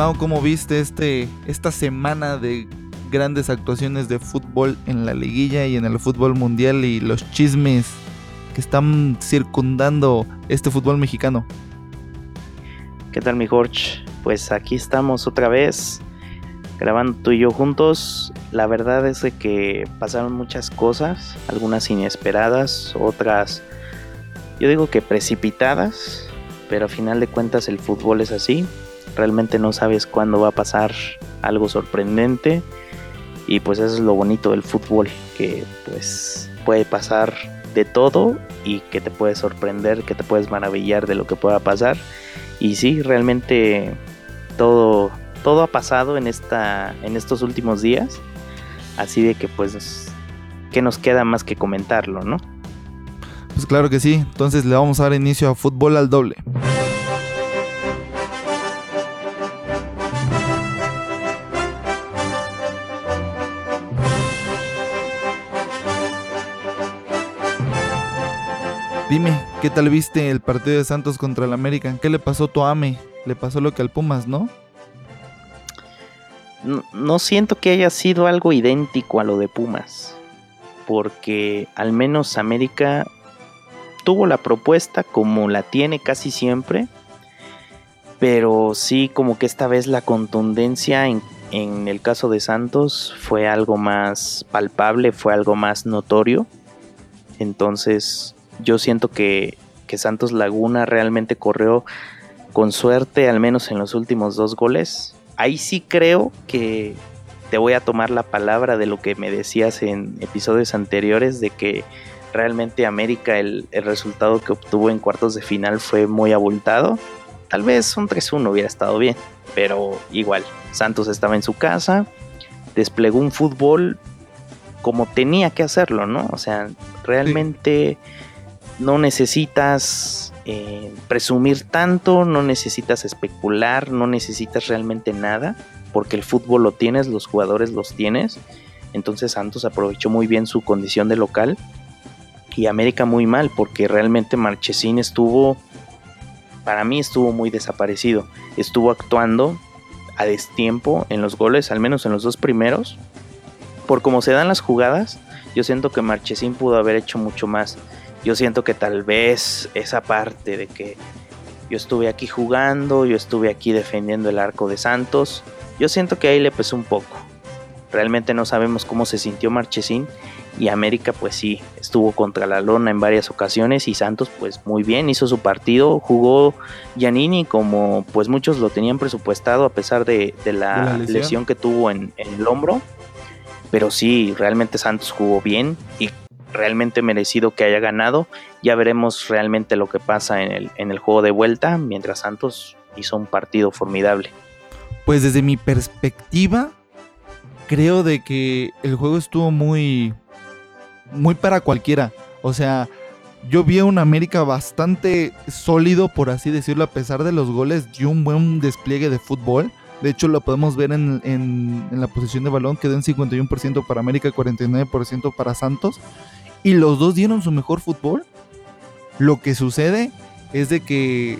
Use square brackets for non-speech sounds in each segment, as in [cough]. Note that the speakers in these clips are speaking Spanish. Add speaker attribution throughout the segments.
Speaker 1: Mau, ¿cómo viste este, esta semana de grandes actuaciones de fútbol en la liguilla y en el fútbol mundial y los chismes que están circundando este fútbol mexicano?
Speaker 2: ¿Qué tal mi Jorge? Pues aquí estamos otra vez grabando tú y yo juntos. La verdad es que pasaron muchas cosas, algunas inesperadas, otras yo digo que precipitadas, pero a final de cuentas el fútbol es así. Realmente no sabes cuándo va a pasar algo sorprendente y pues eso es lo bonito del fútbol, que pues puede pasar de todo y que te puede sorprender, que te puedes maravillar de lo que pueda pasar. Y sí, realmente todo, todo ha pasado en, esta, en estos últimos días. Así de que pues, ¿qué nos queda más que comentarlo, no?
Speaker 1: Pues claro que sí. Entonces le vamos a dar inicio a fútbol al doble. Dime, ¿qué tal viste el partido de Santos contra el América? ¿Qué le pasó a tu AME? Le pasó lo que al Pumas, ¿no?
Speaker 2: ¿no? siento que haya sido algo idéntico a lo de Pumas. Porque al menos América tuvo la propuesta como la tiene casi siempre. Pero sí, como que esta vez la contundencia en, en el caso de Santos fue algo más palpable, fue algo más notorio. Entonces yo siento que, Santos Laguna realmente corrió con suerte, al menos en los últimos dos goles. Ahí sí creo que te voy a tomar la palabra de lo que me decías en episodios anteriores, de que realmente América el, el resultado que obtuvo en cuartos de final fue muy abultado. Tal vez un 3-1 hubiera estado bien, pero igual, Santos estaba en su casa, desplegó un fútbol como tenía que hacerlo, ¿no? O sea, realmente no necesitas eh, presumir tanto, no necesitas especular, no necesitas realmente nada, porque el fútbol lo tienes, los jugadores los tienes. Entonces Santos aprovechó muy bien su condición de local y América muy mal, porque realmente Marchesín estuvo, para mí estuvo muy desaparecido, estuvo actuando a destiempo en los goles, al menos en los dos primeros. Por cómo se dan las jugadas, yo siento que Marchesín pudo haber hecho mucho más yo siento que tal vez esa parte de que yo estuve aquí jugando, yo estuve aquí defendiendo el arco de Santos, yo siento que ahí le pesó un poco. Realmente no sabemos cómo se sintió Marchesín y América pues sí, estuvo contra la lona en varias ocasiones y Santos pues muy bien, hizo su partido, jugó Giannini como pues muchos lo tenían presupuestado a pesar de, la, lesión? que tuvo en, en el hombro. Pero sí, realmente Santos jugó bien y realmente merecido que haya ganado. Ya veremos realmente lo que pasa en el, en el juego de vuelta, mientras Santos hizo un partido formidable.
Speaker 1: Pues desde mi perspectiva, creo de que el juego estuvo muy, muy para cualquiera. O sea, yo vi a un América bastante sólido, por así decirlo, a pesar de los goles, y un buen despliegue de fútbol. De hecho, lo podemos ver en, en, en la posición de balón, quedó en 51% para América, 49% para Santos y los dos dieron su mejor fútbol. Lo que sucede es de que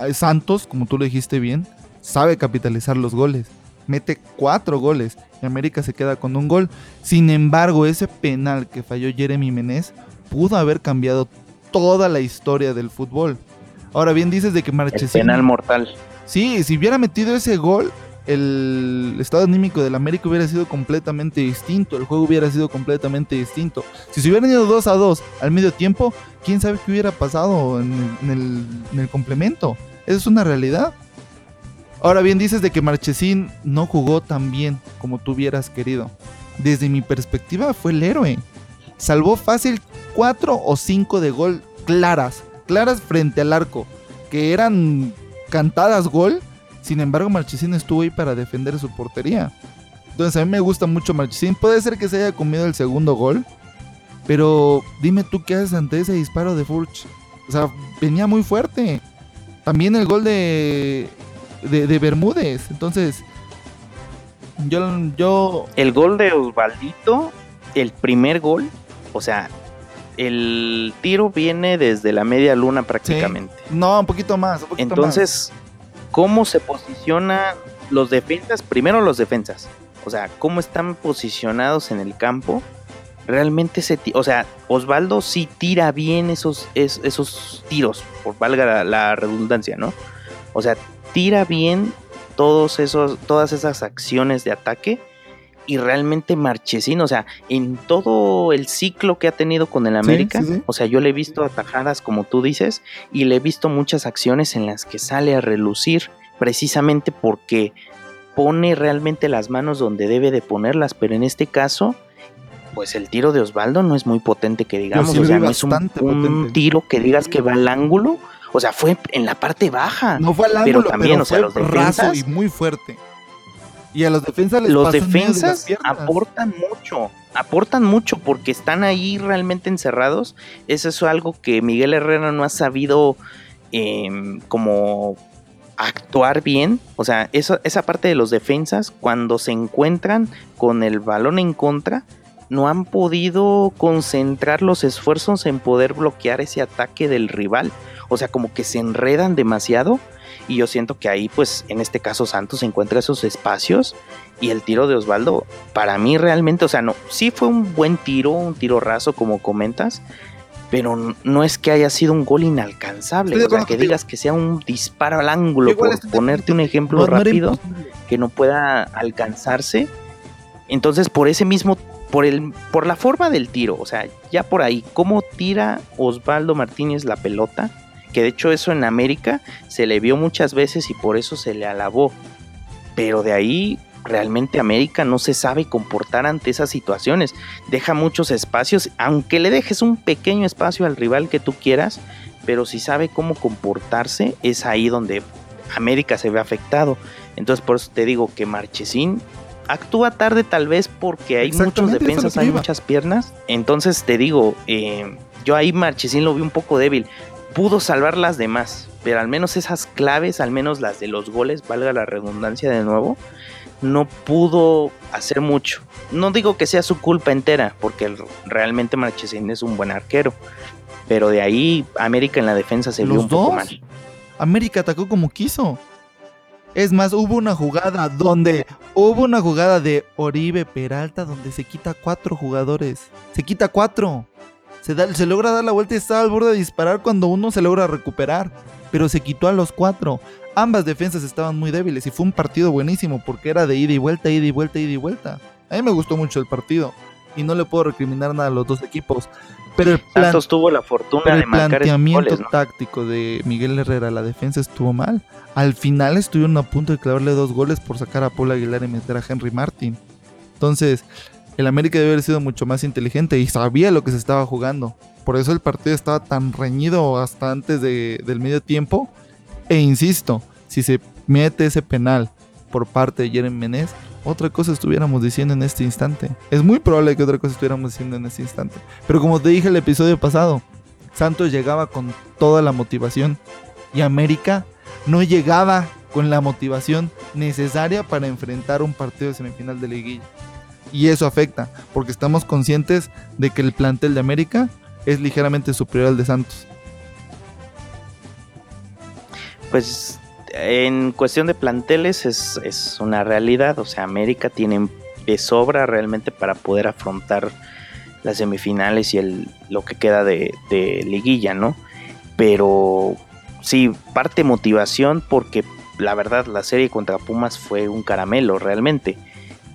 Speaker 1: eh, Santos, como tú lo dijiste bien, sabe capitalizar los goles. Mete cuatro goles y América se queda con un gol. Sin embargo, ese penal que falló Jeremy Menez pudo haber cambiado toda la historia del fútbol. Ahora bien, dices de que Marchesín...
Speaker 2: penal mortal.
Speaker 1: Sí, si hubiera metido ese gol, el estado anímico del América hubiera sido completamente distinto, el juego hubiera sido completamente distinto. Si se hubieran ido 2 a 2 al medio tiempo, quién sabe qué hubiera pasado en el, complemento. Esa es una realidad. Ahora bien, dices de que Marchesín no jugó tan bien como tú hubieras querido. Desde mi perspectiva fue el héroe. Salvó fácil 4 o 5 de gol claras, claras frente al arco, que eran cantadas gol sin embargo, Marchesín estuvo ahí para defender su portería. Entonces a mí me gusta mucho Marchesín. Puede ser que se haya comido el segundo gol. Pero dime tú qué haces ante ese disparo de Furch. O sea, venía muy fuerte. También el gol de, de, Bermúdez. Entonces, yo, yo...
Speaker 2: El gol de Osvaldito, el primer gol, o sea, el tiro viene desde la media luna prácticamente.
Speaker 1: No, un poquito más.
Speaker 2: Entonces, cómo se posiciona los defensas, primero los defensas, o sea, cómo están posicionados en el campo. Realmente se, o sea, Osvaldo sí tira bien esos, esos tiros, por valga la, redundancia, ¿no? O sea, tira bien todos esos, todas esas acciones de ataque y realmente Marchesín, o sea, en todo el ciclo que ha tenido con el América, o sea, yo le he visto atajadas como tú dices y le he visto muchas acciones en las que sale a relucir precisamente porque pone realmente las manos donde debe de ponerlas, pero en este caso pues el tiro de Osvaldo no es muy potente que digamos, o sea, no es un, tiro que digas que va al ángulo, o sea, fue en la parte baja.
Speaker 1: No fue al ángulo, pero también, o sea, los defensas y muy fuerte. Y a los defensas les
Speaker 2: Los defensas aportan mucho, aportan mucho porque están ahí realmente encerrados. Eso es algo que Miguel Herrera no ha sabido em, como actuar bien. O sea, eso, esa parte de los defensas, cuando se encuentran con el balón en contra, no han podido concentrar los esfuerzos en poder bloquear ese ataque del rival. O sea, como que se enredan demasiado y yo siento que ahí, pues, en este caso Santos encuentra esos espacios y el tiro de Osvaldo, para mí realmente, o sea, no, sí fue un buen tiro, un tiro raso, como comentas, pero no es que haya sido un gol inalcanzable, o sea, que digas que sea un disparo al ángulo, por ponerte un ejemplo rápido, que no pueda alcanzarse. Entonces, por ese mismo, por, el, por la forma del tiro, o sea, ya por ahí, cómo tira Osvaldo Martínez la pelota, que de hecho eso en América se le vio muchas veces y por eso se le alabó. Pero de ahí realmente América no se sabe comportar ante esas situaciones. Deja muchos espacios, aunque le dejes un pequeño espacio al rival que tú quieras, pero si sabe cómo comportarse, es ahí donde América se ve afectado. Entonces por eso te digo que Marchesín actúa tarde tal vez porque hay muchos defensas, hay muchas piernas. Entonces te digo, eh, yo ahí Marchesín lo vi un poco débil pudo salvar las demás, pero al menos esas claves, al menos las de los goles, valga la redundancia de nuevo, no pudo hacer mucho. No digo que sea su culpa entera, porque realmente Marchesín es un buen arquero, pero de ahí América en la defensa se vio un poco mal.
Speaker 1: América atacó como quiso. Es más, hubo una jugada donde hubo una jugada de Oribe Peralta donde se quita cuatro jugadores. Se quita cuatro. Se, logra dar la vuelta y está al borde de disparar cuando uno se logra recuperar. Pero se quitó a los cuatro. Ambas defensas estaban muy débiles y fue un partido buenísimo porque era de ida y vuelta, ida y vuelta, ida y vuelta. A mí me gustó mucho el partido y no le puedo recriminar nada a los dos equipos. Pero el,
Speaker 2: tuvo la fortuna de
Speaker 1: planteamiento táctico de Miguel Herrera, la defensa estuvo mal. Al final estuvieron a punto de clavarle dos goles por sacar a Paul Aguilar y meter a Henry Martin. Entonces, el América debe haber sido mucho más inteligente y sabía lo que se estaba jugando. Por eso el partido estaba tan reñido hasta antes del medio tiempo. E insisto, si se mete ese penal por parte de Jeremy Menez, otra cosa estuviéramos diciendo en este instante. Es muy probable que otra cosa estuviéramos diciendo en este instante. Pero como te dije el episodio pasado, Santos llegaba con toda la motivación y América no llegaba con la motivación necesaria para enfrentar un partido de semifinal de liguilla. Y eso afecta, porque estamos conscientes de que el plantel de América es ligeramente superior al de Santos.
Speaker 2: Pues en cuestión de planteles es, una realidad, o sea, América tiene de sobra realmente para poder afrontar las semifinales y el, lo que queda de, de liguilla, ¿no? Pero sí, parte motivación porque la verdad la serie contra Pumas fue un caramelo realmente.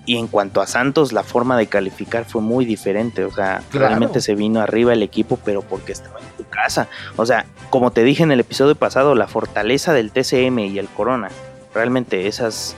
Speaker 2: Y en cuanto a Santos, la forma de calificar fue muy diferente. O sea, realmente se vino arriba el equipo, pero porque estaba en su casa. O sea, como te dije en el episodio pasado, la fortaleza del TCM y el Corona. Realmente esas,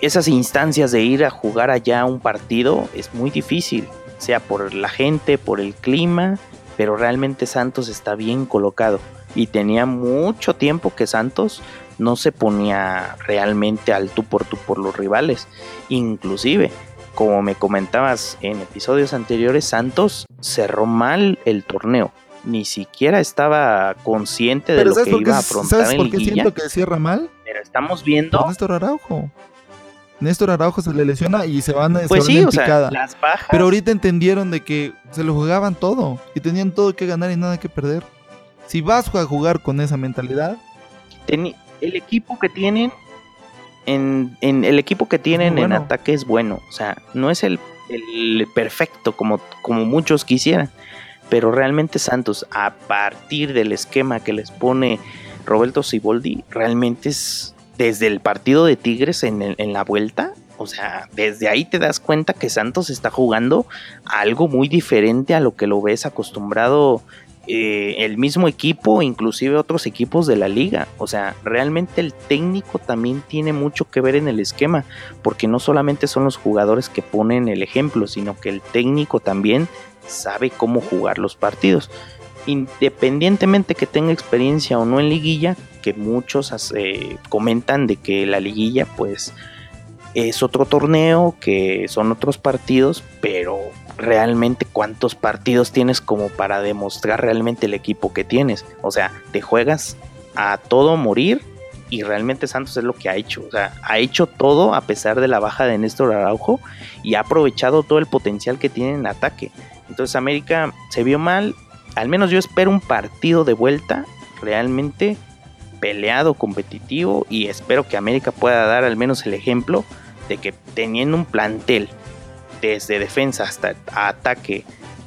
Speaker 2: esas instancias de ir a jugar allá un partido es muy difícil. Sea por la gente, por el clima, pero realmente Santos está bien colocado. Y tenía mucho tiempo que Santos no se ponía realmente al tú por tú por los rivales. Inclusive, como me comentabas en episodios anteriores, Santos cerró mal el torneo. Ni siquiera estaba consciente de lo que iba a afrontar ¿sabes por qué siento
Speaker 1: que cierra mal?
Speaker 2: Pero estamos viendo...
Speaker 1: Néstor Araujo. Néstor Araujo se le lesiona y se van a pues sí, o sea, las bajas. Pero ahorita entendieron de que se lo jugaban todo y tenían todo que ganar y nada que perder. Si vas a jugar con esa mentalidad,
Speaker 2: el equipo que tienen en, el equipo que tienen en ataque es bueno. O sea, no es el, el, perfecto como, como muchos quisieran. Pero realmente Santos, a partir del esquema que les pone Roberto Siboldi, realmente es desde el partido de Tigres en, en la vuelta. O sea, desde ahí te das cuenta que Santos está jugando algo muy diferente a lo que lo ves acostumbrado eh, el mismo equipo, inclusive otros equipos de la liga. O sea, realmente el técnico también tiene mucho que ver en el esquema, porque no solamente son los jugadores que ponen el ejemplo, sino que el técnico también sabe cómo jugar los partidos. Independientemente que tenga experiencia o no en liguilla, que muchos eh, comentan de que la liguilla pues es otro torneo, que son otros partidos, pero realmente cuántos partidos tienes como para demostrar realmente el equipo que tienes. O sea, te juegas a todo morir y realmente Santos es lo que ha hecho. O sea, ha hecho todo a pesar de la baja de Néstor Araujo y ha aprovechado todo el potencial que tiene en ataque. Entonces América se vio mal. Al menos yo espero un partido de vuelta realmente peleado, competitivo y espero que América pueda dar al menos el ejemplo de que teniendo un plantel desde defensa hasta ataque,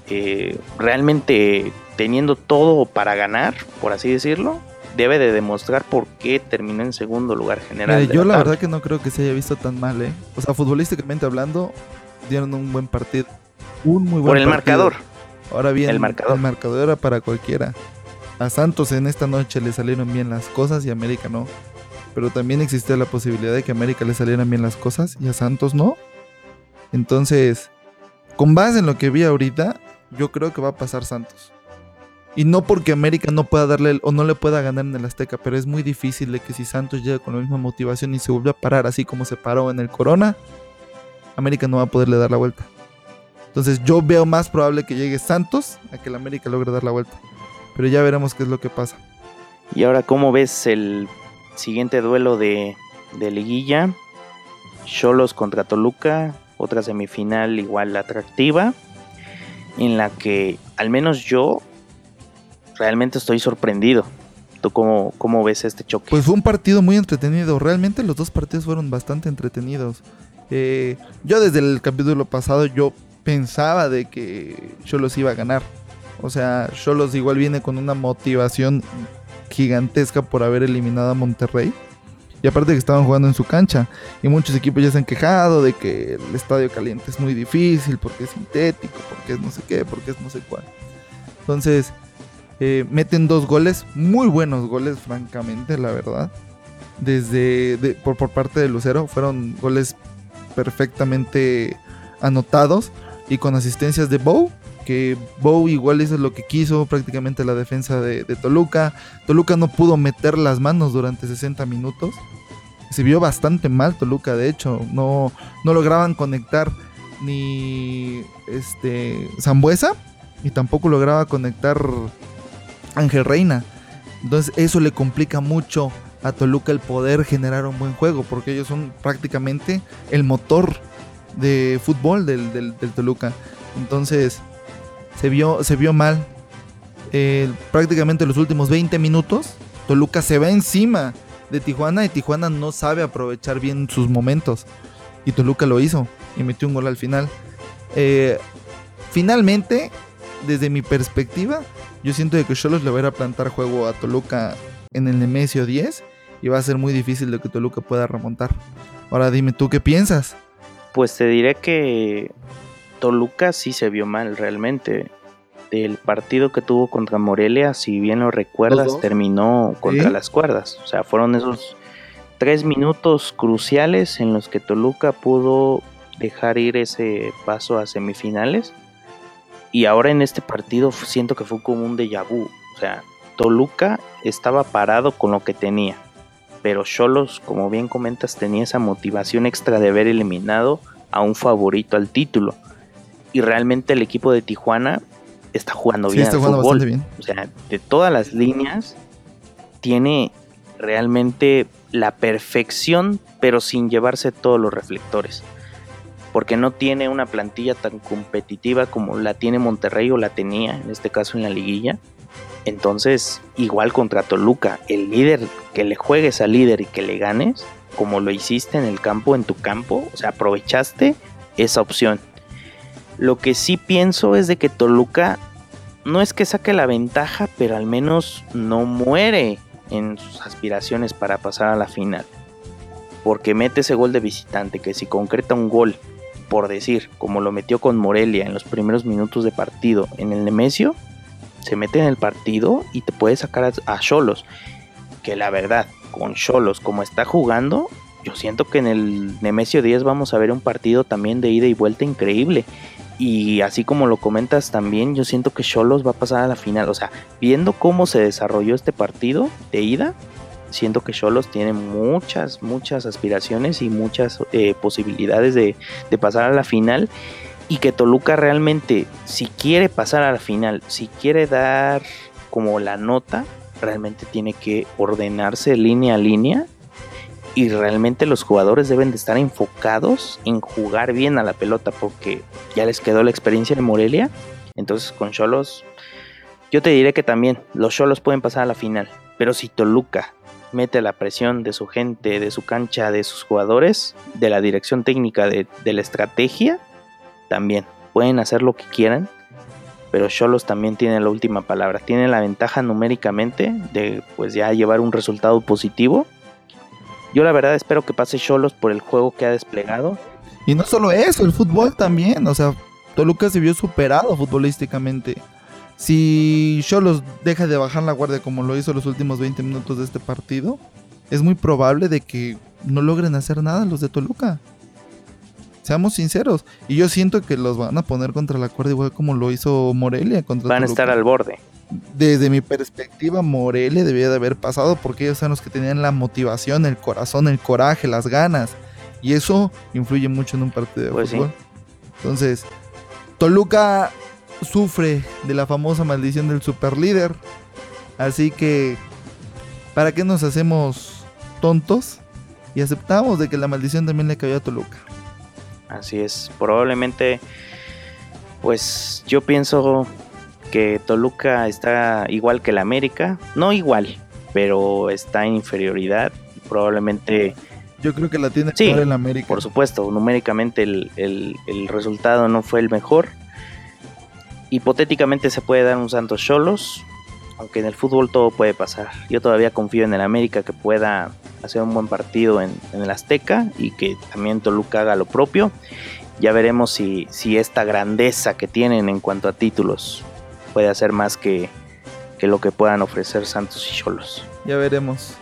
Speaker 2: eh, realmente teniendo todo para ganar, por así decirlo, debe de demostrar por qué terminó en segundo lugar general.
Speaker 1: yo la, verdad que no creo que se haya visto tan mal, ¿eh? O sea, futbolísticamente hablando, dieron un buen partido. Un muy buen
Speaker 2: Por el marcador.
Speaker 1: Ahora bien, el marcador. el marcador era para cualquiera. A Santos en esta noche le salieron bien las cosas y a América no. Pero también existía la posibilidad de que a América le salieran bien las cosas y a Santos no. Entonces, con base en lo que vi ahorita, yo creo que va a pasar Santos. Y no porque América no pueda darle o no le pueda ganar en el Azteca, pero es muy difícil de que si Santos llega con la misma motivación y se vuelve a parar así como se paró en el Corona, América no va a poderle dar la vuelta. Entonces yo veo más probable que llegue Santos a que el América logre dar la vuelta. Pero ya veremos qué es lo que pasa.
Speaker 2: Y ahora, ¿cómo ves el siguiente duelo de, de liguilla? Cholos contra Toluca otra semifinal igual atractiva, en la que al menos yo realmente estoy sorprendido. ¿Tú cómo, cómo ves este choque?
Speaker 1: Pues fue un partido muy entretenido. Realmente los dos partidos fueron bastante entretenidos. Eh, yo desde el capítulo pasado yo pensaba de que Cholos iba a ganar. O sea, Cholos igual viene con una motivación gigantesca por haber eliminado a Monterrey. Y aparte que estaban jugando en su cancha. Y muchos equipos ya se han quejado de que el estadio caliente es muy difícil, porque es sintético, porque es no sé qué, porque es no sé cuál. Entonces, eh, meten dos goles, muy buenos goles, francamente, la verdad. Desde por, por parte de Lucero, fueron goles perfectamente anotados y con asistencias de Bow que Bow igual hizo lo que quiso, prácticamente la defensa de, Toluca. Toluca no pudo meter las manos durante 60 minutos. Se vio bastante mal Toluca, de hecho, no, no lograban conectar ni este Zambuesa y tampoco lograba conectar Ángel Reina. Entonces eso le complica mucho a Toluca el poder generar un buen juego, porque ellos son prácticamente el motor de fútbol del, del Toluca. Entonces, se vio, se vio mal. Eh, prácticamente los últimos 20 minutos, Toluca se va encima de Tijuana y Tijuana no sabe aprovechar bien sus momentos. Y Toluca lo hizo y metió un gol al final. Eh, finalmente, desde mi perspectiva, yo siento de que Cholos le va a ir a plantar juego a Toluca en el Nemesio 10 y va a ser muy difícil de que Toluca pueda remontar. Ahora dime tú qué piensas.
Speaker 2: Pues te diré que Toluca sí se vio mal realmente. El partido que tuvo contra Morelia, si bien lo recuerdas, terminó contra las cuerdas. O sea, fueron esos tres minutos cruciales en los que Toluca pudo dejar ir ese paso a semifinales. Y ahora en este partido siento que fue como un déjà vu. O sea, Toluca estaba parado con lo que tenía. Pero Cholos, como bien comentas, tenía esa motivación extra de haber eliminado a un favorito al título y realmente el equipo de Tijuana está jugando bien.
Speaker 1: Está jugando bastante bien.
Speaker 2: O sea, de todas las líneas, tiene realmente la perfección, pero sin llevarse todos los reflectores. Porque no tiene una plantilla tan competitiva como la tiene Monterrey o la tenía, en este caso en la liguilla. Entonces, igual contra Toluca, el líder que le juegues al líder y que le ganes, como lo hiciste en el campo, en tu campo, o sea, aprovechaste esa opción. Lo que sí pienso es de que Toluca no es que saque la ventaja, pero al menos no muere en sus aspiraciones para pasar a la final. Porque mete ese gol de visitante, que si concreta un gol, por decir, como lo metió con Morelia en los primeros minutos de partido en el Nemesio, se mete en el partido y te puede sacar a Cholos. Que la verdad, con Cholos como está jugando, yo siento que en el Nemesio 10 vamos a ver un partido también de ida y vuelta increíble. Y así como lo comentas también, yo siento que Cholos va a pasar a la final. O sea, viendo cómo se desarrolló este partido de ida, siento que Cholos tiene muchas, muchas aspiraciones y muchas eh, posibilidades de, de pasar a la final. Y que Toluca realmente, si quiere pasar a la final, si quiere dar como la nota, realmente tiene que ordenarse línea a línea y realmente los jugadores deben de estar enfocados en jugar bien a la pelota porque ya les quedó la experiencia de Morelia. Entonces con Cholos, yo te diré que también los Cholos pueden pasar a la final. Pero si Toluca mete la presión de su gente, de su cancha, de sus jugadores, de la dirección técnica, de, de la estrategia, también pueden hacer lo que quieran. Pero Cholos también tiene la última palabra. Tiene la ventaja numéricamente de pues ya llevar un resultado positivo yo la verdad espero que pase Cholos por el juego que ha desplegado.
Speaker 1: Y no solo eso, el fútbol también. O sea, Toluca se vio superado futbolísticamente. Si Cholos deja de bajar la guardia como lo hizo los últimos 20 minutos de este partido, es muy probable de que no logren hacer nada los de Toluca. Seamos sinceros. Y yo siento que los van a poner contra la cuerda igual como lo hizo Morelia contra
Speaker 2: Van a estar al borde
Speaker 1: desde mi perspectiva, Morelia debía de haber pasado porque ellos son los que tenían la motivación, el corazón, el coraje, las ganas. Y eso influye mucho en un partido de pues fútbol. Entonces, Toluca sufre de la famosa maldición del superlíder. Así que, ¿para qué nos hacemos tontos? Y aceptamos de que la maldición también le cayó a Toluca.
Speaker 2: Así es, probablemente, pues yo pienso que Toluca está igual que el América, no igual, pero está en inferioridad, probablemente...
Speaker 1: Yo creo que la tiene sí, el América.
Speaker 2: Por supuesto, numéricamente el, el, resultado no fue el mejor. Hipotéticamente se puede dar un Santos Cholos, aunque en el fútbol todo puede pasar. Yo todavía confío en el América que pueda hacer un buen partido en, el Azteca y que también Toluca haga lo propio. Ya veremos si, si esta grandeza que tienen en cuanto a títulos puede hacer más que, que lo que puedan ofrecer Santos y Cholos.
Speaker 1: Ya veremos.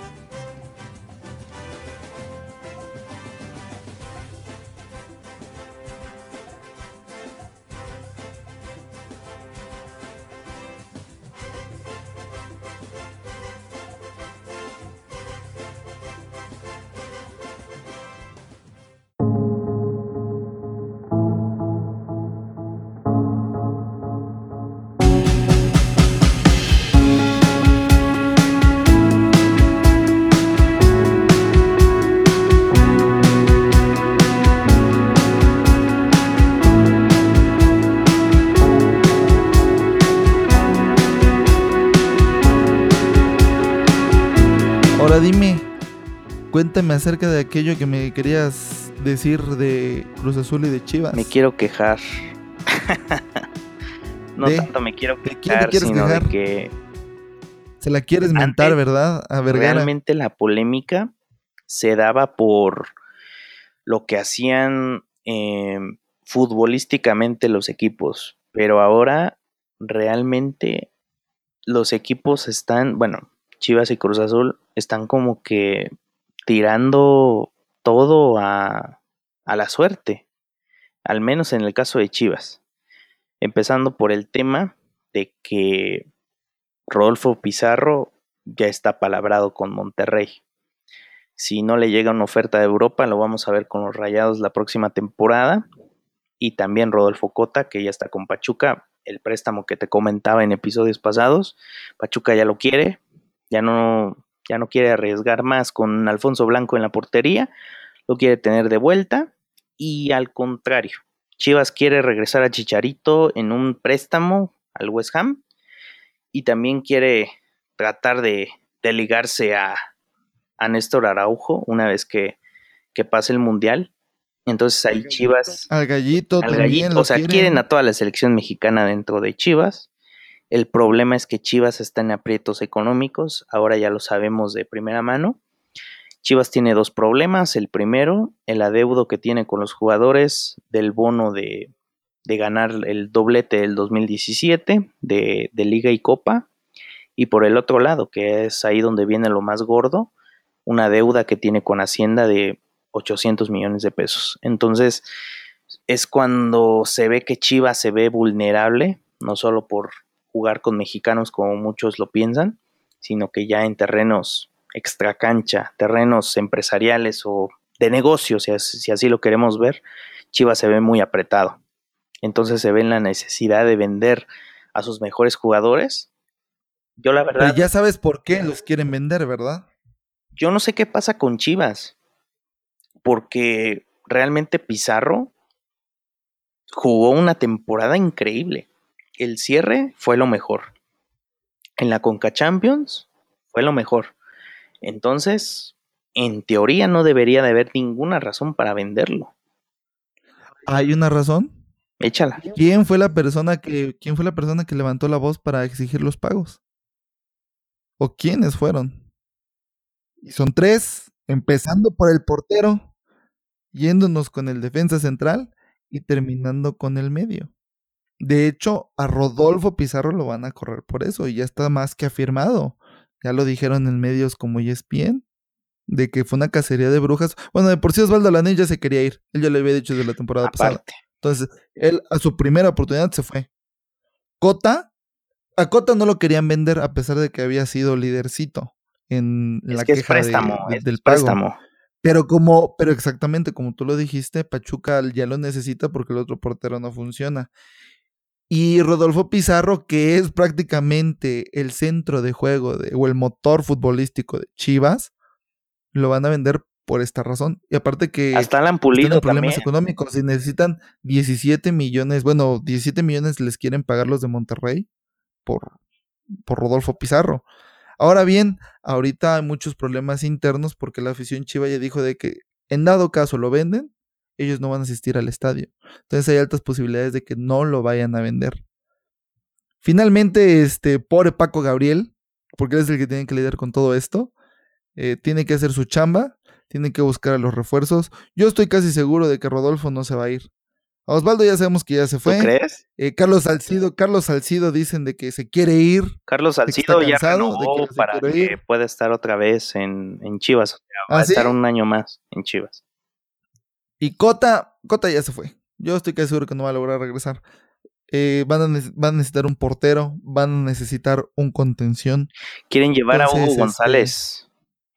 Speaker 1: Cuéntame acerca de aquello que me querías decir de Cruz Azul y de Chivas.
Speaker 2: Me quiero quejar. [laughs] no tanto me quiero quejar, sino de que...
Speaker 1: Se la quieres mentar, ¿verdad?
Speaker 2: A Realmente la polémica se daba por lo que hacían em, futbolísticamente los equipos. Pero ahora realmente los equipos están, bueno, Chivas y Cruz Azul están como que tirando todo a, a la suerte, al menos en el caso de Chivas. Empezando por el tema de que Rodolfo Pizarro ya está palabrado con Monterrey. Si no le llega una oferta de Europa, lo vamos a ver con los Rayados la próxima temporada. Y también Rodolfo Cota, que ya está con Pachuca, el préstamo que te comentaba en episodios pasados. Pachuca ya lo quiere, ya no, ya no quiere arriesgar más con Alfonso Blanco en la portería, lo quiere tener de vuelta y al contrario, Chivas quiere regresar a Chicharito en un préstamo al West Ham y también quiere tratar de, ligarse a, a Néstor Araujo una vez que, que pase el Mundial. Entonces ahí Chivas...
Speaker 1: Al gallito
Speaker 2: Al
Speaker 1: también
Speaker 2: gallito,
Speaker 1: lo
Speaker 2: o sea,
Speaker 1: quieren.
Speaker 2: quieren a toda la selección mexicana dentro de Chivas. El problema es que Chivas está en aprietos económicos, ahora ya lo sabemos de primera mano. Chivas tiene dos problemas. El primero, el adeudo que tiene con los jugadores del bono de, ganar el doblete del 2017 de, de Liga y Copa. Y por el otro lado, que es ahí donde viene lo más gordo, una deuda que tiene con Hacienda de 800 millones de pesos. Entonces, es cuando se ve que Chivas se ve vulnerable, no solo por jugar con mexicanos como muchos lo piensan, sino que ya en terrenos extracancha, terrenos empresariales o de negocios, si, as- si así lo queremos ver, Chivas se ve muy apretado. Entonces se ve en la necesidad de vender a sus mejores jugadores. Yo la
Speaker 1: Pero
Speaker 2: verdad,
Speaker 1: ya sabes por qué los quieren vender, ¿verdad?
Speaker 2: yo no sé qué pasa con Chivas, porque realmente Pizarro jugó una temporada increíble. El cierre fue lo mejor. En la Conca Champions fue lo mejor. Entonces, en teoría no debería de haber ninguna razón para venderlo.
Speaker 1: Hay una razón.
Speaker 2: Échala.
Speaker 1: ¿Quién fue la persona que quién fue la persona que levantó la voz para exigir los pagos? ¿O quiénes fueron? Y son tres, empezando por el portero, yéndonos con el defensa central y terminando con el medio. De hecho, a Rodolfo Pizarro lo van a correr por eso y ya está más que afirmado. Ya lo dijeron en medios como ESPN de que fue una cacería de brujas. Bueno, de por sí Osvaldo Lanés ya se quería ir. Él ya lo había dicho desde la temporada pasada. Entonces, él a su primera oportunidad se fue. Cota, a Cota no lo querían vender a pesar de que había sido lidercito en
Speaker 2: Es
Speaker 1: la
Speaker 2: que es
Speaker 1: queja de-
Speaker 2: préstamo,
Speaker 1: de-
Speaker 2: es
Speaker 1: del pago.
Speaker 2: préstamo.
Speaker 1: Pero como, pero exactamente como tú lo dijiste, Pachuca ya lo necesita porque el otro portero no funciona. Y Rodolfo Pizarro, que es prácticamente el centro de juego de- o el motor futbolístico de Chivas, lo van a vender por esta razón. Y aparte que
Speaker 2: Hasta Alan
Speaker 1: están
Speaker 2: Pulido
Speaker 1: en problemas
Speaker 2: también.
Speaker 1: económicos y necesitan 17 millones, bueno, 17 millones les quieren pagar los de Monterrey por, por Rodolfo Pizarro. Ahora bien, ahorita hay muchos problemas internos porque la afición chiva ya dijo de que en dado caso lo venden, ellos no van a asistir al estadio. Entonces hay altas posibilidades de que no lo vayan a vender. Finalmente, este pobre Paco Gabriel, porque él es el que tiene que lidiar con todo esto, eh, tiene que hacer su chamba, tiene que buscar a los refuerzos. Yo estoy casi seguro de que Rodolfo no se va a ir. A Osvaldo ya sabemos que ya se
Speaker 2: ¿Tú
Speaker 1: fue.
Speaker 2: crees?
Speaker 1: Eh, Carlos Salcido, Carlos Salcido dicen de que se quiere ir.
Speaker 2: Carlos Salcido ya
Speaker 1: cansado, de que
Speaker 2: renovó para que pueda estar otra vez en, en Chivas. O sea, va
Speaker 1: ¿Ah,
Speaker 2: a
Speaker 1: sí?
Speaker 2: estar un año más en Chivas.
Speaker 1: Y Cota, Cota ya se fue. Yo estoy casi seguro que no va a lograr regresar. Eh, van, a nece- van a necesitar un portero, van a necesitar un contención.
Speaker 2: Quieren llevar a Hugo
Speaker 1: este-
Speaker 2: González.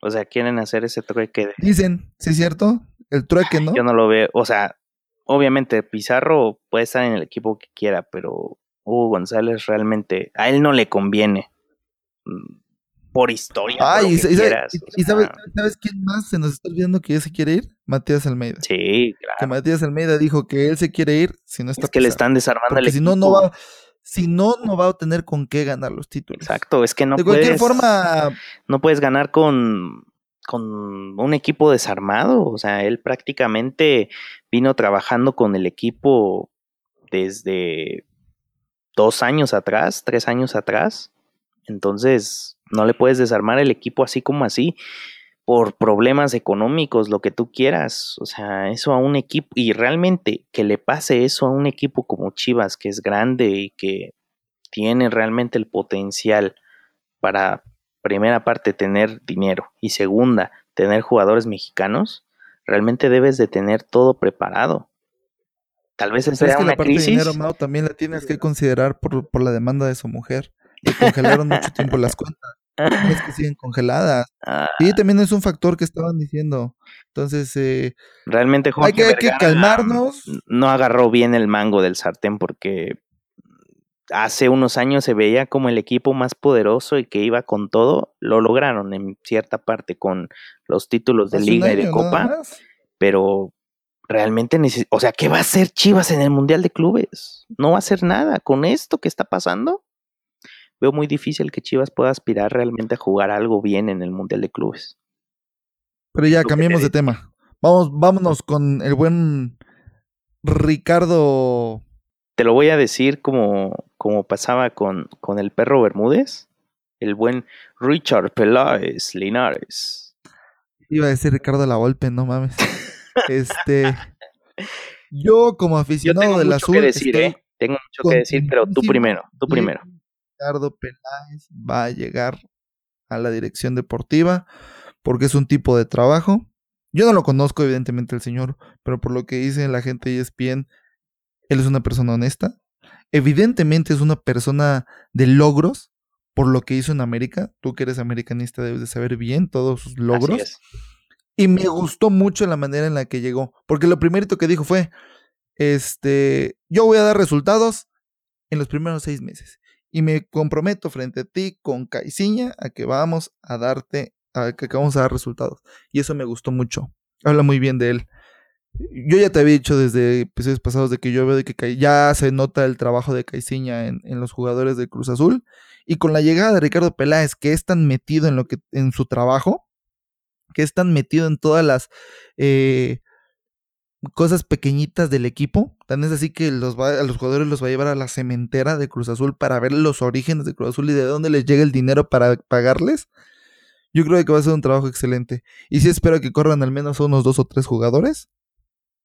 Speaker 2: O sea, quieren hacer ese trueque de...
Speaker 1: Dicen, ¿sí es cierto? El trueque, ¿no?
Speaker 2: Yo no lo veo. O sea, obviamente Pizarro puede estar en el equipo que quiera, pero Hugo González realmente... A él no le conviene. Por historia. por lo
Speaker 1: y,
Speaker 2: que
Speaker 1: y sa-
Speaker 2: quieras,
Speaker 1: y-
Speaker 2: o
Speaker 1: y sabes, ¿sabes quién más se nos está olvidando que ya se quiere ir? Matías Almeida.
Speaker 2: Sí,
Speaker 1: Que
Speaker 2: claro.
Speaker 1: Matías Almeida dijo que él se quiere ir si no está
Speaker 2: Es que le están desarmando el
Speaker 1: si
Speaker 2: equipo.
Speaker 1: no, no va, si no, no va a tener con qué ganar los títulos.
Speaker 2: Exacto, es que no
Speaker 1: de cualquier
Speaker 2: puedes,
Speaker 1: forma,
Speaker 2: no puedes ganar con, con un equipo desarmado. O sea, él prácticamente vino trabajando con el equipo desde dos años atrás, tres años atrás. Entonces, no le puedes desarmar el equipo así como así por problemas económicos, lo que tú quieras. O sea, eso a un equipo, y realmente que le pase eso a un equipo como Chivas, que es grande y que tiene realmente el potencial para, primera parte, tener dinero y segunda, tener jugadores mexicanos, realmente debes de tener todo preparado. Tal vez
Speaker 1: Pero
Speaker 2: sea una
Speaker 1: la parte de dinero, Mau, también la tienes que considerar por, por la demanda de su mujer. Le congelaron mucho tiempo las cuentas. [laughs] Es que siguen congeladas.
Speaker 2: Ah,
Speaker 1: Y también es un factor que estaban diciendo. Entonces, eh,
Speaker 2: realmente Jorge
Speaker 1: hay que, hay que calmarnos.
Speaker 2: no agarró bien el mango del sartén porque hace unos años se veía como el equipo más poderoso y que iba con todo. Lo lograron en cierta parte con los títulos de
Speaker 1: hace
Speaker 2: liga y de copa, pero realmente o sea, ¿qué va a hacer Chivas en el Mundial de Clubes? No va a hacer nada con esto que está pasando. Veo muy difícil que Chivas pueda aspirar realmente a jugar algo bien en el Mundial de Clubes.
Speaker 1: Pero ya, cambiemos de tema. Vamos, vámonos con el buen Ricardo.
Speaker 2: Te lo voy a decir como, como pasaba con, con el perro Bermúdez. El buen Richard Peláez Linares.
Speaker 1: Iba a decir Ricardo La Volpe, no mames. [laughs] este. Yo, como aficionado del azul.
Speaker 2: Que decir, ¿eh? Tengo mucho que decir, pero tú primero, tú primero.
Speaker 1: Ricardo Peláez va a llegar a la dirección deportiva porque es un tipo de trabajo. Yo no lo conozco, evidentemente, el señor, pero por lo que dice la gente de ESPN, él es una persona honesta. Evidentemente es una persona de logros, por lo que hizo en América. Tú que eres americanista debes de saber bien todos sus logros. Y me gustó mucho la manera en la que llegó, porque lo primerito que dijo fue, este, yo voy a dar resultados en los primeros seis meses. Y me comprometo frente a ti con Caiciña a que vamos a darte que vamos a dar resultados. Y eso me gustó mucho. Habla muy bien de él. Yo ya te había dicho desde episodios pasados de que yo veo de que ya se nota el trabajo de Caiciña en, los jugadores de Cruz Azul. Y con la llegada de Ricardo Peláez, que es tan metido en lo que, en su trabajo, que es tan metido en todas las eh, cosas pequeñitas del equipo. Tan es así que los a los jugadores los va a llevar a la cementera de Cruz Azul para ver los orígenes de Cruz Azul y de dónde les llega el dinero para pagarles. Yo creo que va a ser un trabajo excelente. Y sí espero que corran al menos unos dos o tres jugadores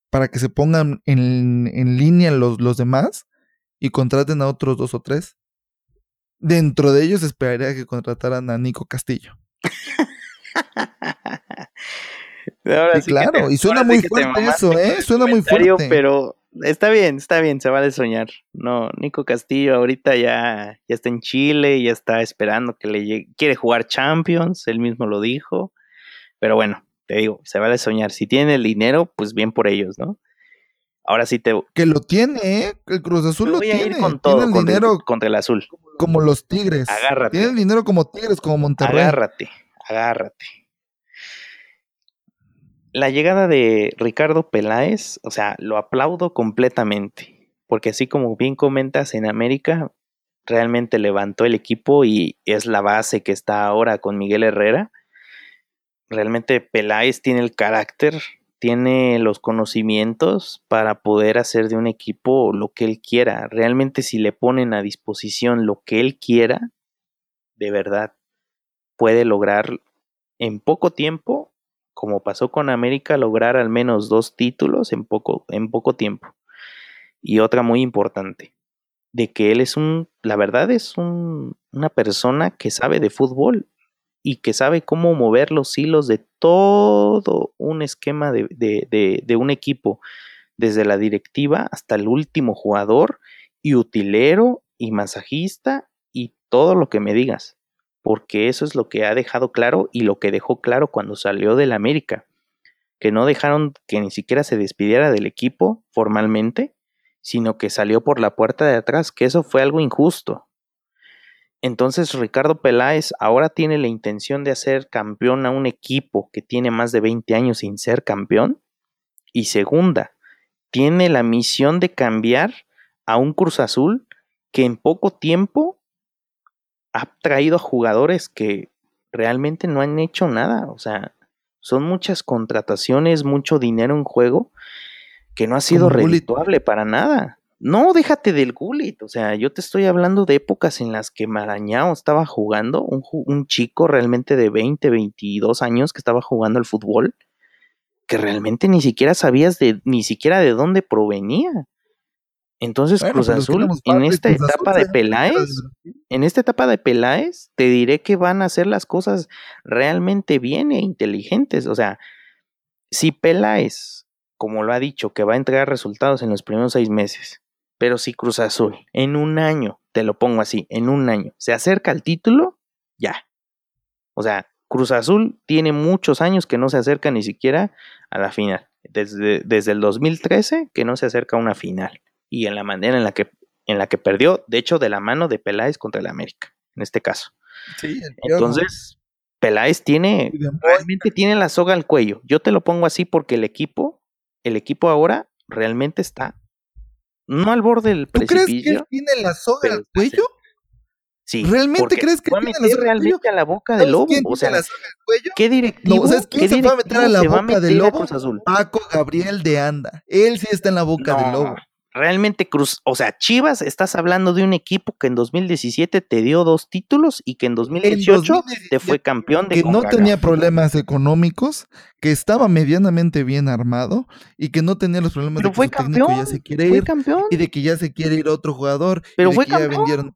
Speaker 1: para que se pongan en, en línea los, los demás y contraten a otros dos o tres. Dentro de ellos esperaría que contrataran a Nico Castillo. [laughs] [laughs] claro, y suena muy fuerte eso, ¿eh? Suena muy fuerte.
Speaker 2: Pero está bien, está bien, se vale soñar. No, Nico Castillo ahorita ya, ya está en Chile, ya está esperando que le llegue. Quiere jugar Champions, él mismo lo dijo. Pero bueno, te digo, se vale soñar. Si tiene el dinero, pues bien por ellos, ¿no? Ahora sí te.
Speaker 1: Que lo tiene, ¿eh? El Cruz Azul lo tiene.
Speaker 2: con todo. Tiene el contra, dinero contra el azul.
Speaker 1: Como los Tigres.
Speaker 2: Agárrate.
Speaker 1: Tiene el dinero como Tigres, como Monterrey.
Speaker 2: Agárrate, agárrate la llegada de Ricardo Peláez, o sea, lo aplaudo completamente, porque así como bien comentas en América, realmente levantó el equipo y es la base que está ahora con Miguel Herrera. Realmente Peláez tiene el carácter, tiene los conocimientos para poder hacer de un equipo lo que él quiera. Realmente si le ponen a disposición lo que él quiera, de verdad puede lograr en poco tiempo como pasó con América, lograr al menos dos títulos en poco, en poco tiempo. Y otra muy importante, de que él es un, la verdad es un, una persona que sabe de fútbol y que sabe cómo mover los hilos de todo un esquema de, de, de un equipo, desde la directiva hasta el último jugador y utilero y masajista y todo lo que me digas porque eso es lo que ha dejado claro y lo que dejó claro cuando salió del América, que no dejaron que ni siquiera se despidiera del equipo formalmente, sino que salió por la puerta de atrás, que eso fue algo injusto. Entonces Ricardo Peláez ahora tiene la intención de hacer campeón a un equipo que tiene más de 20 años sin ser campeón. Y segunda, tiene la misión de cambiar a un Cruz Azul que en poco tiempo ha traído a jugadores que realmente no han hecho nada. O sea, son muchas contrataciones, mucho dinero en juego que no ha sido redituable para nada. No, déjate del Gullit. O sea, yo te estoy hablando de épocas en las que Marañao estaba jugando, un, un, chico realmente de 20, 22 años que estaba jugando al fútbol, que realmente ni siquiera sabías de, ni siquiera de dónde provenía. Entonces Cruz Azul, en esta etapa de Peláez, en esta etapa de Peláez, te diré que van a hacer las cosas realmente bien e inteligentes. O sea, si Peláez, como lo ha dicho, que va a entregar resultados en los primeros seis meses, pero si Cruz Azul, en un año, te lo pongo así, en un año, se acerca al título, ya. O sea, Cruz Azul tiene muchos años que no se acerca ni siquiera a la final. Desde, desde el 2013 que no se acerca a una final y en la manera en la que, en la que perdió, de hecho, de la mano de Peláez contra el América, en este caso.
Speaker 1: Sí,
Speaker 2: Entonces, Peláez tiene, realmente tiene la soga al cuello. Yo te lo pongo así porque el equipo, el equipo ahora realmente está no al borde del precipicio.
Speaker 1: ¿Tú crees que tiene la soga al cuello?
Speaker 2: Sí.
Speaker 1: ¿Realmente crees que
Speaker 2: va a meter realmente a la boca del lobo? O sea, ¿qué directivo?
Speaker 1: No, ¿sabes quién se va a meter a la boca del lobo? Paco Gabriel de Anda. Él sí está en la boca del lobo
Speaker 2: realmente Cruz, o sea, Chivas, estás hablando de un equipo que en 2017 te dio dos títulos y que en 2018 te fue campeón de
Speaker 1: Que no tenía problemas económicos, que estaba medianamente bien armado y que no tenía los problemas
Speaker 2: de que fue campeón,
Speaker 1: ya se quiere ir y de que ya se quiere ir otro jugador
Speaker 2: pero
Speaker 1: y
Speaker 2: fue campeón. ya vendieron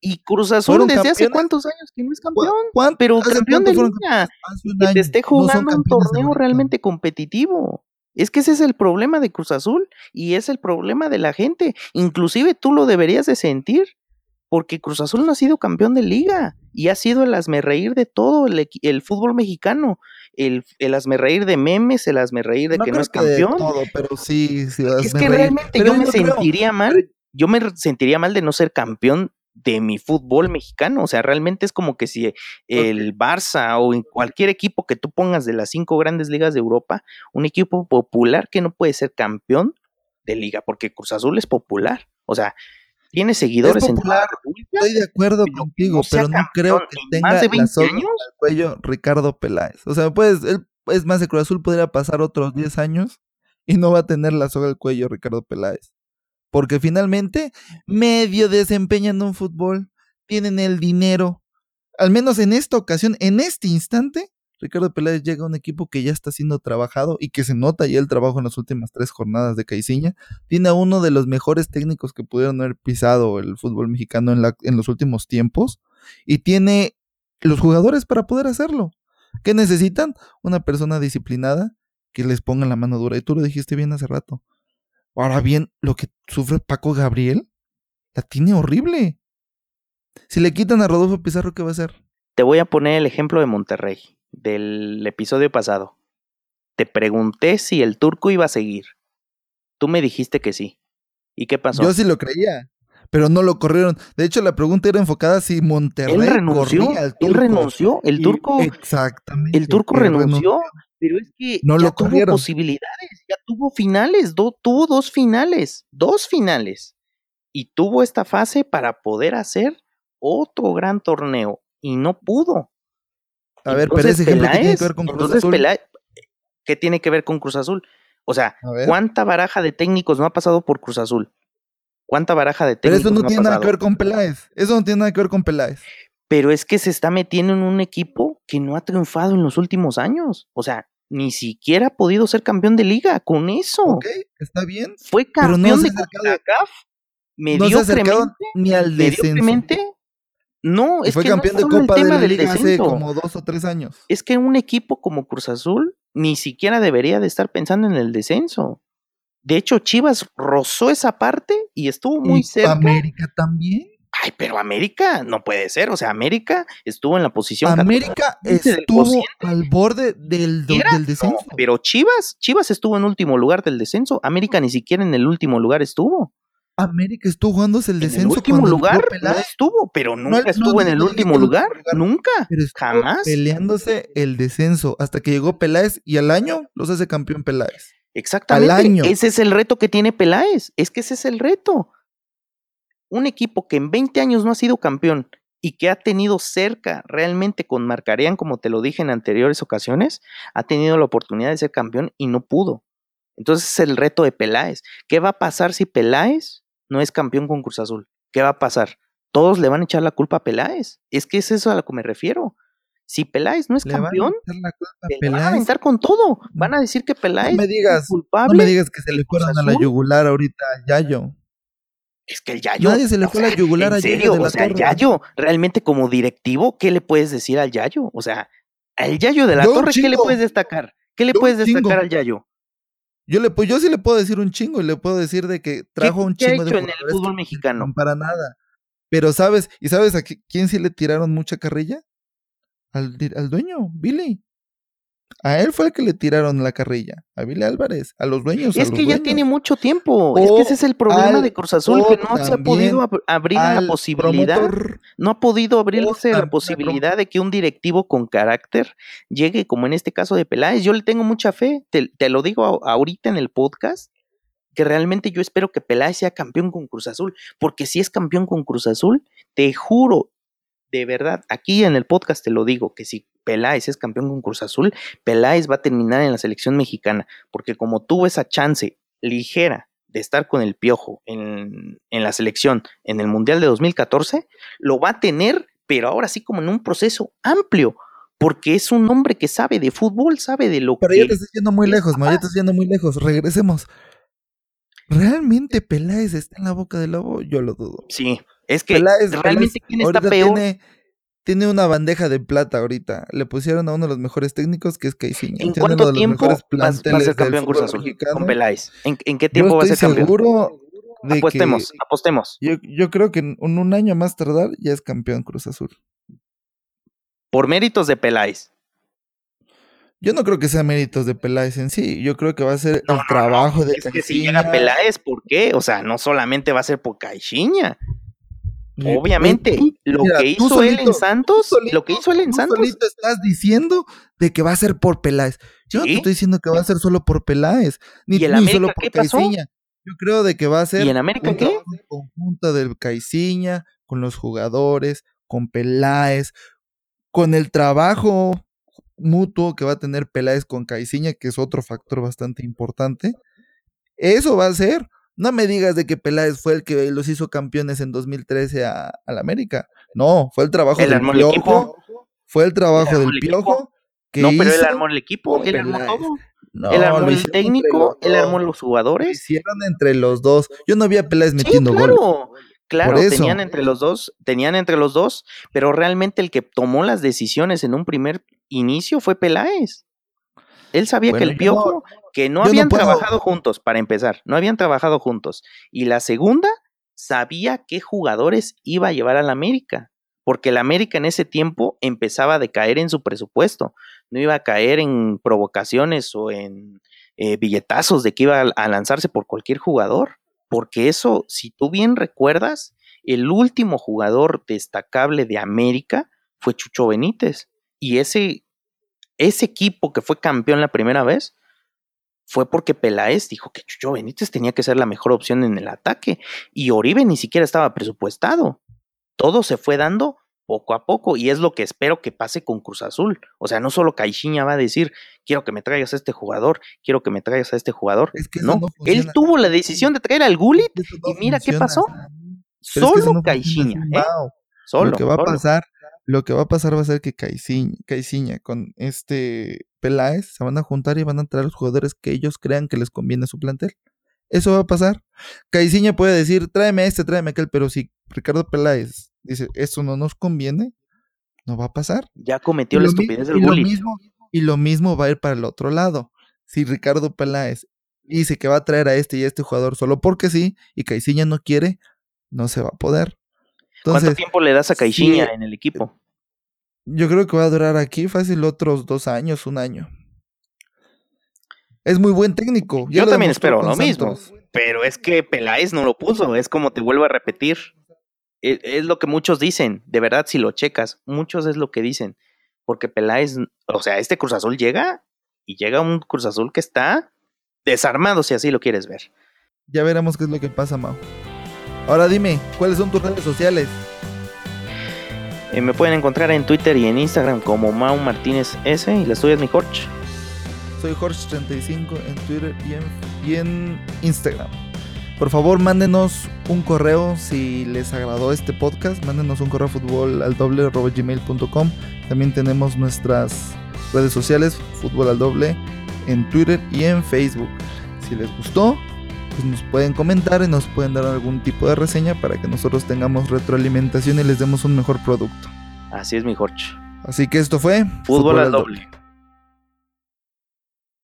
Speaker 2: y Cruz Azul desde hace cuántos años que no es campeón, pero campeón de liga, que te esté jugando un torneo realmente competitivo. Es que ese es el problema de Cruz Azul y es el problema de la gente. Inclusive tú lo deberías de sentir, porque Cruz Azul no ha sido campeón de liga y ha sido el reír de todo el, fútbol mexicano. El, el reír de memes, el reír de que no es campeón.
Speaker 1: todo, pero sí, sí
Speaker 2: es que realmente yo me sentiría mal. Yo me sentiría mal de no ser campeón de mi fútbol mexicano. O sea, realmente es como que si el Barça o en cualquier equipo que tú pongas de las cinco grandes ligas de Europa, un equipo popular que no puede ser campeón de liga, porque Cruz Azul es popular. O sea, tiene seguidores
Speaker 1: en toda Estoy de acuerdo contigo, pero no creo que tenga más de 20 la años? al cuello Ricardo Peláez. O sea, pues, él, es más, de Cruz Azul podría pasar otros 10 años y no va a tener la soga al cuello Ricardo Peláez porque finalmente medio desempeñan un fútbol, tienen el dinero. Al menos en esta ocasión, en este instante, Ricardo Peláez llega a un equipo que ya está siendo trabajado y que se nota ya el trabajo en las últimas tres jornadas de Caiciña. Tiene a uno de los mejores técnicos que pudieron haber pisado el fútbol mexicano en, la, en los últimos tiempos y tiene los jugadores para poder hacerlo. ¿Qué necesitan? Una persona disciplinada que les ponga la mano dura. Y tú lo dijiste bien hace rato. Ahora bien, lo que sufre Paco Gabriel la tiene horrible. Si le quitan a Rodolfo Pizarro, ¿qué va a hacer?
Speaker 2: Te voy a poner el ejemplo de Monterrey, del episodio pasado. Te pregunté si el turco iba a seguir. Tú me dijiste que sí. ¿Y qué pasó?
Speaker 1: Yo sí lo creía, pero no lo corrieron. De hecho, la pregunta era enfocada si Monterrey
Speaker 2: él renunció, al turco. Él renunció, el turco.
Speaker 1: exactamente.
Speaker 2: El turco renunció pero es que
Speaker 1: no
Speaker 2: ya
Speaker 1: lo
Speaker 2: tuvo posibilidades, ya tuvo finales, tuvo dos finales, dos finales. Y tuvo esta fase para poder hacer otro gran torneo y no pudo.
Speaker 1: A ver, pero ese ejemplo ¿qué tiene que ver con Cruz Azul.
Speaker 2: ¿Qué tiene que ver con Cruz Azul? O sea, ¿cuánta baraja de técnicos no ha pasado por Cruz Azul? ¿Cuánta baraja de técnicos?
Speaker 1: Pero eso no, tiene nada que ver con Peláez. Eso no tiene nada que ver con Peláez
Speaker 2: pero es que se está metiendo en un equipo que no ha triunfado en los últimos años. O sea, ni siquiera ha podido ser campeón de liga con eso.
Speaker 1: Ok, está bien.
Speaker 2: Fue campeón no de CONCACAF mediocremente.
Speaker 1: ni al mediocremente.
Speaker 2: No, es
Speaker 1: fue
Speaker 2: que
Speaker 1: campeón
Speaker 2: de
Speaker 1: Copa de la Liga hace como dos o tres años.
Speaker 2: Es que un equipo como Cruz Azul ni siquiera debería de estar pensando en el descenso. De hecho, Chivas rozó esa parte y estuvo muy cerca.
Speaker 1: América también.
Speaker 2: Ay, pero América no puede ser. O sea, América estuvo en la posición.
Speaker 1: América estuvo al borde del, del descenso.
Speaker 2: pero Chivas, Chivas estuvo en último lugar del descenso. América ni siquiera en el último lugar estuvo.
Speaker 1: América estuvo jugándose el descenso. En
Speaker 2: el último lugar no estuvo, pero nunca estuvo en el último lugar. Nunca. Jamás.
Speaker 1: Peleándose el descenso hasta que llegó Peláez y al año los hace campeón Peláez.
Speaker 2: Exactamente. Al año. Ese es el reto que tiene Peláez. Es que ese es el reto un equipo que en 20 años no ha sido campeón y que ha tenido cerca realmente con Marcarían, como te lo dije en anteriores ocasiones, ha tenido la oportunidad de ser campeón y no pudo. Entonces es el reto de Peláez. ¿Qué va a pasar si Peláez no es campeón con Cruz Azul? ¿Qué va a pasar? Todos le van a echar la culpa a Peláez. Es que es eso a lo que me refiero. Si Peláez no es campeón, van a aventar con todo. Van a decir que Peláez
Speaker 1: no me digas, es culpable. No me digas que se le fueron a la yugular ahorita a Yayo.
Speaker 2: Es que el Yayo.
Speaker 1: Nadie se le fue la yugular
Speaker 2: a serio? o sea, el Yayo, realmente como directivo, ¿qué le puedes decir al Yayo? O sea, al Yayo de la Torre, ¿qué le puedes destacar? ¿Qué le puedes destacar al Yayo?
Speaker 1: Yo, le, yo sí le puedo decir un chingo y le puedo decir de que trajo un chingo
Speaker 2: de en el fútbol mexicano.
Speaker 1: No para nada. Pero sabes, ¿y sabes a quién sí le tiraron mucha carrilla? Al, al dueño, Billy. A él fue el que le tiraron la carrilla, a Billy Álvarez, a los dueños.
Speaker 2: Es
Speaker 1: que
Speaker 2: ya tiene mucho tiempo. es que ese es el problema de Cruz Azul, que no se ha podido abrir la posibilidad. No ha podido abrirse la posibilidad de que un directivo con carácter llegue, como en este caso de Peláez. Yo le tengo mucha fe, te, te lo digo ahorita en el podcast, que realmente yo espero que Peláez sea campeón con Cruz Azul, porque si es campeón con Cruz Azul, te juro de verdad, aquí en el podcast te lo digo, que si Peláez es campeón con Cruz Azul, Peláez va a terminar en la selección mexicana, porque como tuvo esa chance ligera de estar con el Piojo en, en la selección en el Mundial de 2014, lo va a tener, pero ahora sí como en un proceso amplio, porque es un hombre que sabe de fútbol, sabe de lo
Speaker 1: Pero
Speaker 2: que...
Speaker 1: ya te estás yendo muy lejos, ma, ya te estás yendo muy lejos. Regresemos. ¿Realmente Peláez está en la boca del lobo? Yo lo dudo.
Speaker 2: Sí, es que
Speaker 1: Peláez,
Speaker 2: realmente
Speaker 1: Peláez
Speaker 2: quién está peor.
Speaker 1: Tiene, tiene una bandeja de plata ahorita. Le pusieron a uno de los mejores técnicos, que es Caixinha.
Speaker 2: ¿En cuánto tiempo va, a ser campeón Cruz Azul
Speaker 1: mexicano.
Speaker 2: con Peláez? ¿En, en qué
Speaker 1: Yo
Speaker 2: tiempo va a ser campeón?
Speaker 1: seguro de
Speaker 2: Apostemos,
Speaker 1: que
Speaker 2: apostemos.
Speaker 1: yo, yo creo que en un, un año más tardar ya es campeón Cruz Azul.
Speaker 2: Por méritos de Peláez.
Speaker 1: Yo no creo que sea méritos de Peláez en sí. Yo creo que va a ser
Speaker 2: No,
Speaker 1: el
Speaker 2: no, no.
Speaker 1: trabajo de
Speaker 2: Es que si llega Peláez, ¿por qué? O sea, no solamente va a ser por Caixinha. Obviamente,
Speaker 1: tú-
Speaker 2: lo
Speaker 1: mira,
Speaker 2: que hizo él
Speaker 1: solito-
Speaker 2: en Santos,
Speaker 1: solito-
Speaker 2: lo que hizo él en
Speaker 1: tú
Speaker 2: Santos,
Speaker 1: solito estás diciendo de que va a ser por Peláez. Yo no te estoy diciendo que va a ser solo por Peláez, ni,
Speaker 2: ¿Y el
Speaker 1: ni
Speaker 2: América
Speaker 1: solo por
Speaker 2: qué pasó?
Speaker 1: Caixinha. Yo creo de que va a ser
Speaker 2: ¿Y en América
Speaker 1: un
Speaker 2: qué?
Speaker 1: conjunto del Caixinha, con los jugadores, con Peláez, con el trabajo mutuo que va a tener Peláez con Caixinha, que es otro factor bastante importante. Eso va a ser. No me digas de que Peláez fue el que los hizo campeones en 2013 a, al América. No, fue el trabajo
Speaker 2: Él
Speaker 1: del
Speaker 2: armó el
Speaker 1: Piojo.
Speaker 2: equipo.
Speaker 1: Fue el trabajo del
Speaker 2: el.
Speaker 1: Piojo. Que
Speaker 2: no, pero él armó el equipo, él armó todo.
Speaker 1: No,
Speaker 2: él armó
Speaker 1: lo
Speaker 2: el técnico, él armó los
Speaker 1: Lo
Speaker 2: jugadores.
Speaker 1: hicieron entre los dos. Yo no vi a Peláez
Speaker 2: Sí,
Speaker 1: metiendo goles.
Speaker 2: claro, claro, tenían entre los dos, tenían entre los dos, pero realmente el que tomó las decisiones en un primer inicio fue Peláez. Él sabía
Speaker 1: Bueno,
Speaker 2: que el
Speaker 1: no-
Speaker 2: Piojo, que no habían trabajado juntos, para empezar, no habían trabajado juntos. Y la segunda, sabía qué jugadores iba a llevar al América, porque el América en ese tiempo empezaba a decaer en su presupuesto, no iba a caer en provocaciones o en eh, billetazos de que iba a, a lanzarse por cualquier jugador, porque eso, si tú bien recuerdas, el último jugador destacable de América fue Chucho Benítez, y ese, ese equipo que fue campeón la primera vez, fue porque Peláez dijo que Chucho Benítez tenía que ser la mejor opción en el ataque y Oribe ni siquiera estaba presupuestado. Todo se fue dando poco a poco y es lo que espero que pase con Cruz Azul. O sea, no solo Caixinha va a decir, quiero que me traigas a este jugador, quiero que me traigas a este jugador.
Speaker 1: Es que
Speaker 2: no,
Speaker 1: no
Speaker 2: él tuvo la decisión de traer al
Speaker 1: no
Speaker 2: y mira qué pasó.
Speaker 1: es que
Speaker 2: Solo
Speaker 1: no
Speaker 2: Caixinha, ¿eh? Solo.
Speaker 1: lo que va a pasar, lo que va a pasar va a ser que Caixinha con este Peláez se van a juntar y van a traer los jugadores que ellos crean que les conviene a su plantel. Eso va a pasar. Caixinha puede decir, tráeme este, tráeme aquel, pero si Ricardo Peláez dice, esto no nos conviene, no va a pasar.
Speaker 2: Ya cometió
Speaker 1: Y
Speaker 2: la estupidez del
Speaker 1: lo mismo Y lo mismo va a ir para el otro lado. Si Ricardo Peláez dice que va a traer a este y a este jugador solo porque sí, y Caixinha no quiere, no se va a poder.
Speaker 2: ¿Cuánto tiempo le das a Caixinha
Speaker 1: sí,
Speaker 2: en el equipo?
Speaker 1: yo creo que va a durar aquí fácil otros dos años, un año. Es muy buen técnico. ya
Speaker 2: Yo también espero lo mismo. Pero es que Peláez no lo puso, es como te vuelvo a repetir. Es, es lo que muchos dicen, de verdad, si lo checas, muchos es lo que dicen. Porque Peláez, o sea, este Cruz Azul llega y llega un Cruz Azul que está desarmado, si así lo quieres ver.
Speaker 1: Ya veremos qué es lo que pasa, Mau. Ahora dime, ¿cuáles son tus redes sociales?
Speaker 2: Eh, me pueden encontrar en Twitter y en Instagram como Mau Martínez S y las tuyas, mi Jorge.
Speaker 1: Soy Jorge35 en Twitter y en, y en Instagram. Por favor, mándenos un correo si les agradó este podcast. Mándenos un correo a fútbol al doble gmail.com. También tenemos nuestras redes sociales, fútbol al doble, en Twitter y en Facebook. Si les gustó, pues nos pueden comentar y nos pueden dar algún tipo de reseña para que nosotros tengamos retroalimentación y les demos un mejor producto.
Speaker 2: Así es, mi Jorge.
Speaker 1: Así que esto fue
Speaker 2: Fútbol al doble.